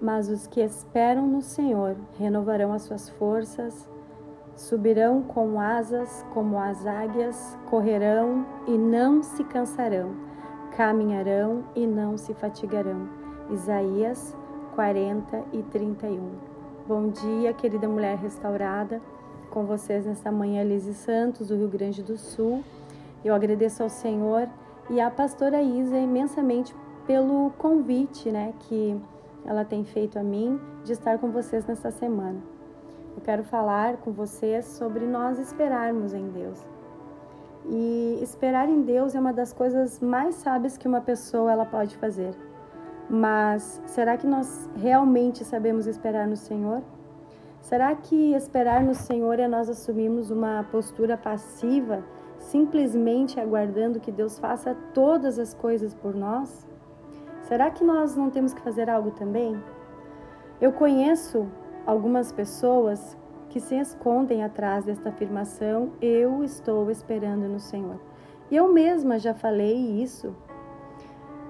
Mas os que esperam no Senhor renovarão as suas forças, subirão com asas como as águias, correrão e não se cansarão, caminharão e não se fatigarão. Isaías 40 e 31. Bom dia, querida mulher restaurada, com vocês nesta manhã, Lise Santos, do Rio Grande do Sul. Eu agradeço ao Senhor e à pastora Isa imensamente pelo convite, né, que ela tem feito a mim de estar com vocês nesta semana. Eu quero falar com vocês sobre nós esperarmos em Deus. E esperar em Deus é uma das coisas mais sábias que uma pessoa ela pode fazer. Mas será que nós realmente sabemos esperar no Senhor? Será que esperar no Senhor é nós assumirmos uma postura passiva, simplesmente aguardando que Deus faça todas as coisas por nós? Será que nós não temos que fazer algo também? Eu conheço algumas pessoas que se escondem atrás desta afirmação: Eu estou esperando no Senhor. Eu mesma já falei isso.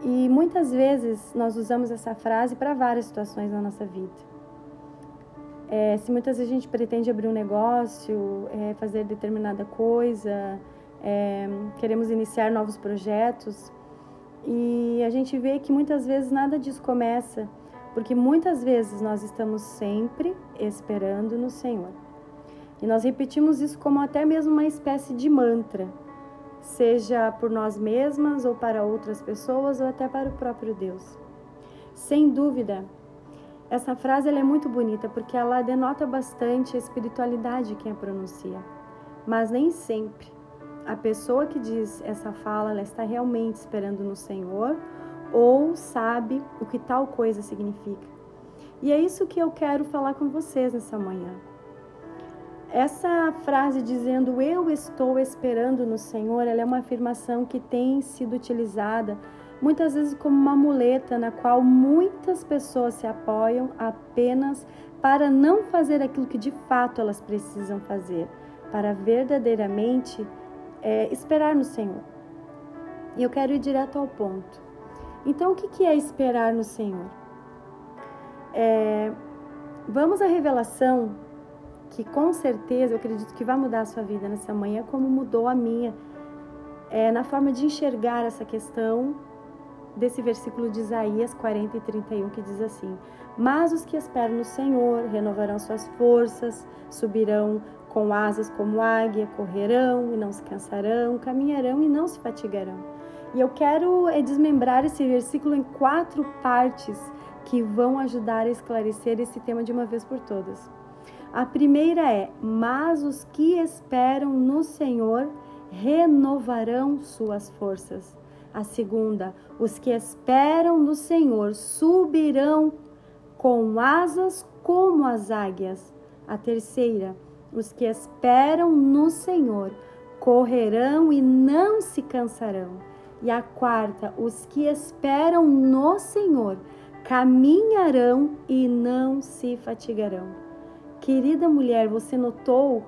E muitas vezes nós usamos essa frase para várias situações na nossa vida. É, se muitas vezes a gente pretende abrir um negócio, é, fazer determinada coisa, é, queremos iniciar novos projetos, e a gente vê que muitas vezes nada disso começa, porque muitas vezes nós estamos sempre esperando no Senhor. E nós repetimos isso como até mesmo uma espécie de mantra, seja por nós mesmas ou para outras pessoas ou até para o próprio Deus. Sem dúvida, essa frase é muito bonita porque ela denota bastante a espiritualidade de quem a pronuncia, mas nem sempre a pessoa que diz essa fala, ela está realmente esperando no Senhor ou sabe o que tal coisa significa. E é isso que eu quero falar com vocês nessa manhã. Essa frase dizendo eu estou esperando no Senhor, ela é uma afirmação que tem sido utilizada muitas vezes como uma muleta na qual muitas pessoas se apoiam apenas para não fazer aquilo que de fato elas precisam fazer, para verdadeiramente é, esperar no Senhor. E eu quero ir direto ao ponto. Então, o que é esperar no Senhor? É, vamos à revelação que com certeza eu acredito que vai mudar a sua vida nessa manhã, como mudou a minha, é, na forma de enxergar essa questão desse versículo de Isaías 40 e 31 que diz assim: Mas os que esperam no Senhor renovarão suas forças, subirão com asas como águia, correrão e não se cansarão, caminharão e não se fatigarão. E eu quero é, desmembrar esse versículo em quatro partes que vão ajudar a esclarecer esse tema de uma vez por todas. A primeira é: Mas os que esperam no Senhor renovarão suas forças. A segunda: Os que esperam no Senhor subirão com asas como as águias. A terceira: os que esperam no Senhor correrão e não se cansarão. E a quarta, os que esperam no Senhor caminharão e não se fatigarão. Querida mulher, você notou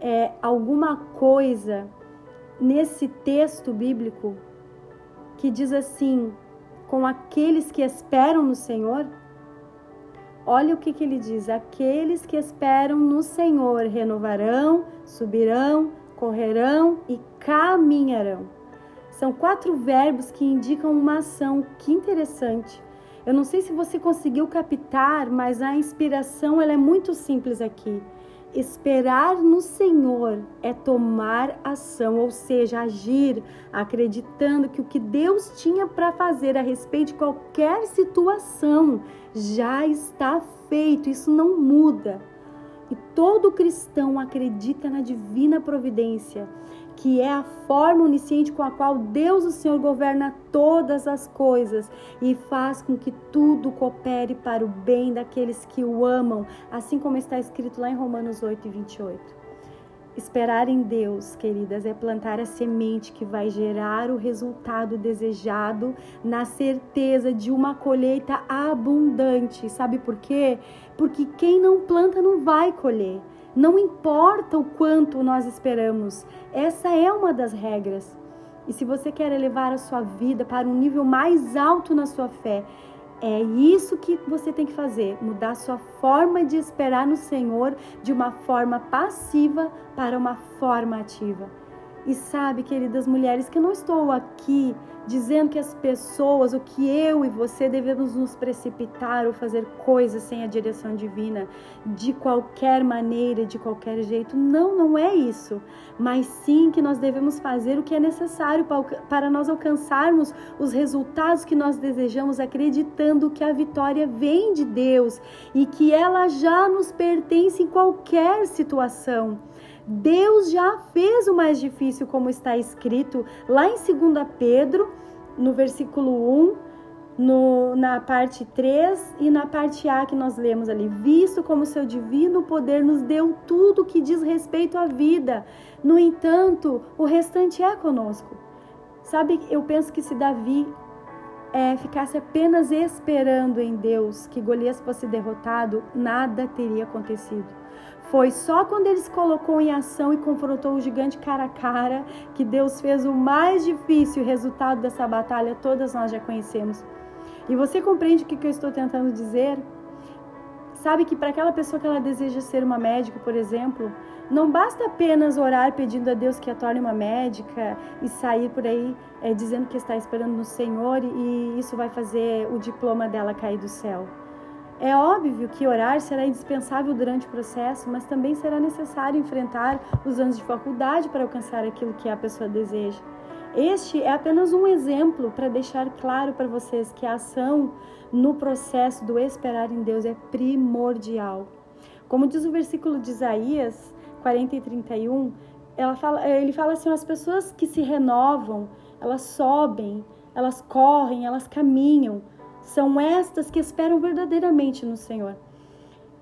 é, alguma coisa nesse texto bíblico que diz assim: com aqueles que esperam no Senhor? Olha o que, que ele diz: aqueles que esperam no Senhor renovarão, subirão, correrão e caminharão. São quatro verbos que indicam uma ação. Que interessante. Eu não sei se você conseguiu captar, mas a inspiração ela é muito simples aqui. Esperar no Senhor é tomar ação, ou seja, agir, acreditando que o que Deus tinha para fazer a respeito de qualquer situação já está feito, isso não muda. E todo cristão acredita na divina providência que é a forma onisciente com a qual Deus, o Senhor, governa todas as coisas e faz com que tudo coopere para o bem daqueles que o amam, assim como está escrito lá em Romanos 8 e 28. Esperar em Deus, queridas, é plantar a semente que vai gerar o resultado desejado na certeza de uma colheita abundante. Sabe por quê? Porque quem não planta não vai colher. Não importa o quanto nós esperamos, essa é uma das regras. E se você quer elevar a sua vida para um nível mais alto na sua fé, É isso que você tem que fazer, mudar sua forma de esperar no Senhor de uma forma passiva para uma forma ativa. E sabe, queridas mulheres, que eu não estou aqui dizendo que as pessoas, o que eu e você devemos nos precipitar ou fazer coisas sem a direção divina, de qualquer maneira, de qualquer jeito. Não, não é isso. Mas sim que nós devemos fazer o que é necessário para nós alcançarmos os resultados que nós desejamos, acreditando que a vitória vem de Deus e que ela já nos pertence em qualquer situação. Deus já fez o mais difícil, como está escrito lá em 2 Pedro, no versículo 1, no, na parte 3 e na parte A que nós lemos ali. Visto como seu divino poder nos deu tudo que diz respeito à vida. No entanto, o restante é conosco. Sabe, eu penso que se Davi é, ficasse apenas esperando em Deus que Golias fosse derrotado, nada teria acontecido. Foi só quando ele se colocou em ação e confrontou o gigante cara a cara que Deus fez o mais difícil. O resultado dessa batalha todas nós já conhecemos. E você compreende o que eu estou tentando dizer? Sabe que para aquela pessoa que ela deseja ser uma médica, por exemplo, não basta apenas orar pedindo a Deus que a torne uma médica e sair por aí é, dizendo que está esperando no Senhor e isso vai fazer o diploma dela cair do céu. É óbvio que orar será indispensável durante o processo, mas também será necessário enfrentar os anos de faculdade para alcançar aquilo que a pessoa deseja. Este é apenas um exemplo para deixar claro para vocês que a ação no processo do esperar em Deus é primordial. Como diz o versículo de Isaías 40 e 31, ela fala, ele fala assim: as pessoas que se renovam, elas sobem, elas correm, elas caminham são estas que esperam verdadeiramente no Senhor.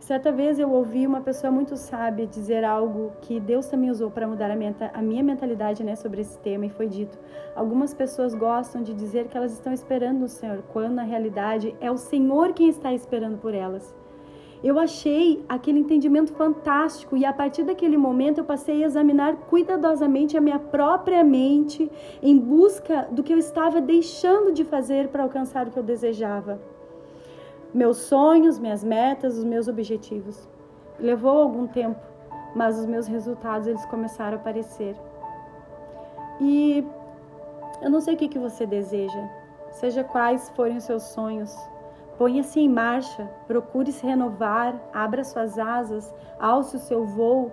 Certa vez eu ouvi uma pessoa muito sábia dizer algo que Deus também usou para mudar a minha, a minha mentalidade né, sobre esse tema e foi dito: algumas pessoas gostam de dizer que elas estão esperando no Senhor, quando na realidade é o Senhor quem está esperando por elas. Eu achei aquele entendimento fantástico e a partir daquele momento eu passei a examinar cuidadosamente a minha própria mente em busca do que eu estava deixando de fazer para alcançar o que eu desejava. Meus sonhos, minhas metas, os meus objetivos. Levou algum tempo, mas os meus resultados eles começaram a aparecer. E eu não sei o que, que você deseja, seja quais forem os seus sonhos, Ponha-se em marcha, procure se renovar, abra suas asas, alce o seu voo.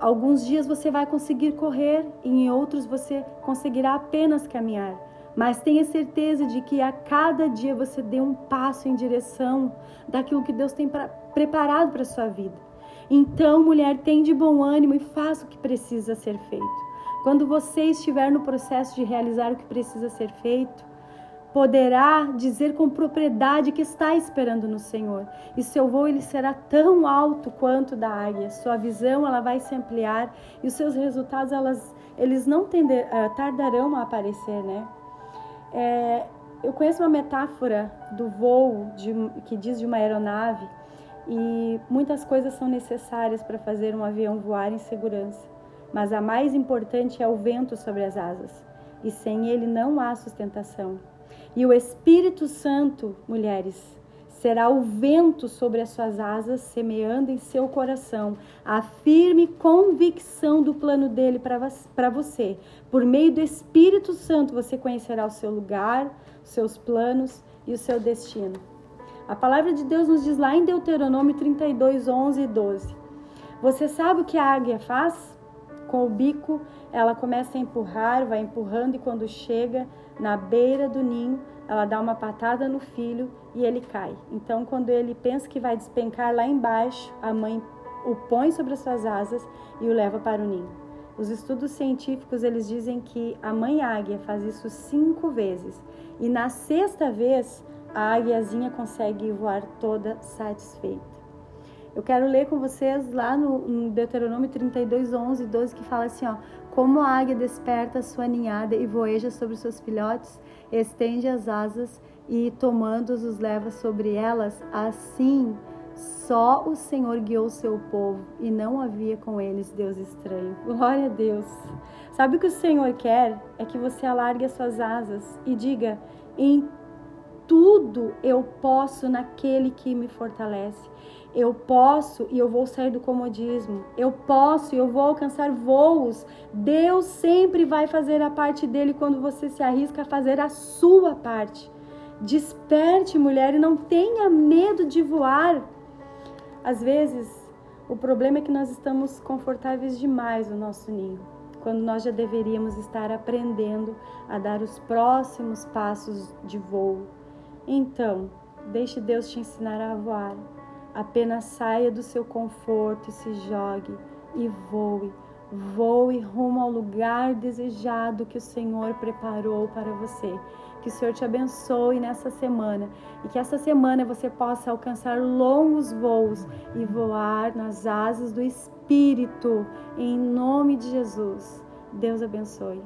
Alguns dias você vai conseguir correr e em outros você conseguirá apenas caminhar. Mas tenha certeza de que a cada dia você dê um passo em direção daquilo que Deus tem pra, preparado para a sua vida. Então, mulher, tem de bom ânimo e faça o que precisa ser feito. Quando você estiver no processo de realizar o que precisa ser feito, poderá dizer com propriedade que está esperando no Senhor. E seu voo ele será tão alto quanto da águia. Sua visão ela vai se ampliar e os seus resultados elas, eles não tender, uh, tardarão a aparecer, né? É, eu conheço uma metáfora do voo de, que diz de uma aeronave e muitas coisas são necessárias para fazer um avião voar em segurança, mas a mais importante é o vento sobre as asas. E sem ele não há sustentação. E o Espírito Santo, mulheres, será o vento sobre as suas asas, semeando em seu coração a firme convicção do plano dele para você. Por meio do Espírito Santo, você conhecerá o seu lugar, seus planos e o seu destino. A palavra de Deus nos diz lá em Deuteronômio 32, 11 e 12. Você sabe o que a águia faz? Com o bico, ela começa a empurrar, vai empurrando, e quando chega na beira do ninho, ela dá uma patada no filho e ele cai. Então, quando ele pensa que vai despencar lá embaixo, a mãe o põe sobre as suas asas e o leva para o ninho. Os estudos científicos eles dizem que a mãe águia faz isso cinco vezes e na sexta vez a águiazinha consegue voar toda satisfeita. Eu quero ler com vocês lá no, Deuteronômio 32, 11 e 12, que fala assim, ó. Como a águia desperta sua ninhada e voeja sobre seus filhotes, estende as asas e, tomando-os, os leva sobre elas, assim só o Senhor guiou seu povo e não havia com eles Deus estranho. Glória a Deus. Sabe o que o Senhor quer? É que você alargue as suas asas e diga: em tudo eu posso naquele que me fortalece. Eu posso e eu vou sair do comodismo. Eu posso e eu vou alcançar voos. Deus sempre vai fazer a parte dele quando você se arrisca a fazer a sua parte. Desperte, mulher, e não tenha medo de voar. Às vezes, o problema é que nós estamos confortáveis demais no nosso ninho, quando nós já deveríamos estar aprendendo a dar os próximos passos de voo. Então, deixe Deus te ensinar a voar. Apenas saia do seu conforto e se jogue e voe. Voe rumo ao lugar desejado que o Senhor preparou para você. Que o Senhor te abençoe nessa semana e que essa semana você possa alcançar longos voos e voar nas asas do Espírito, em nome de Jesus. Deus abençoe.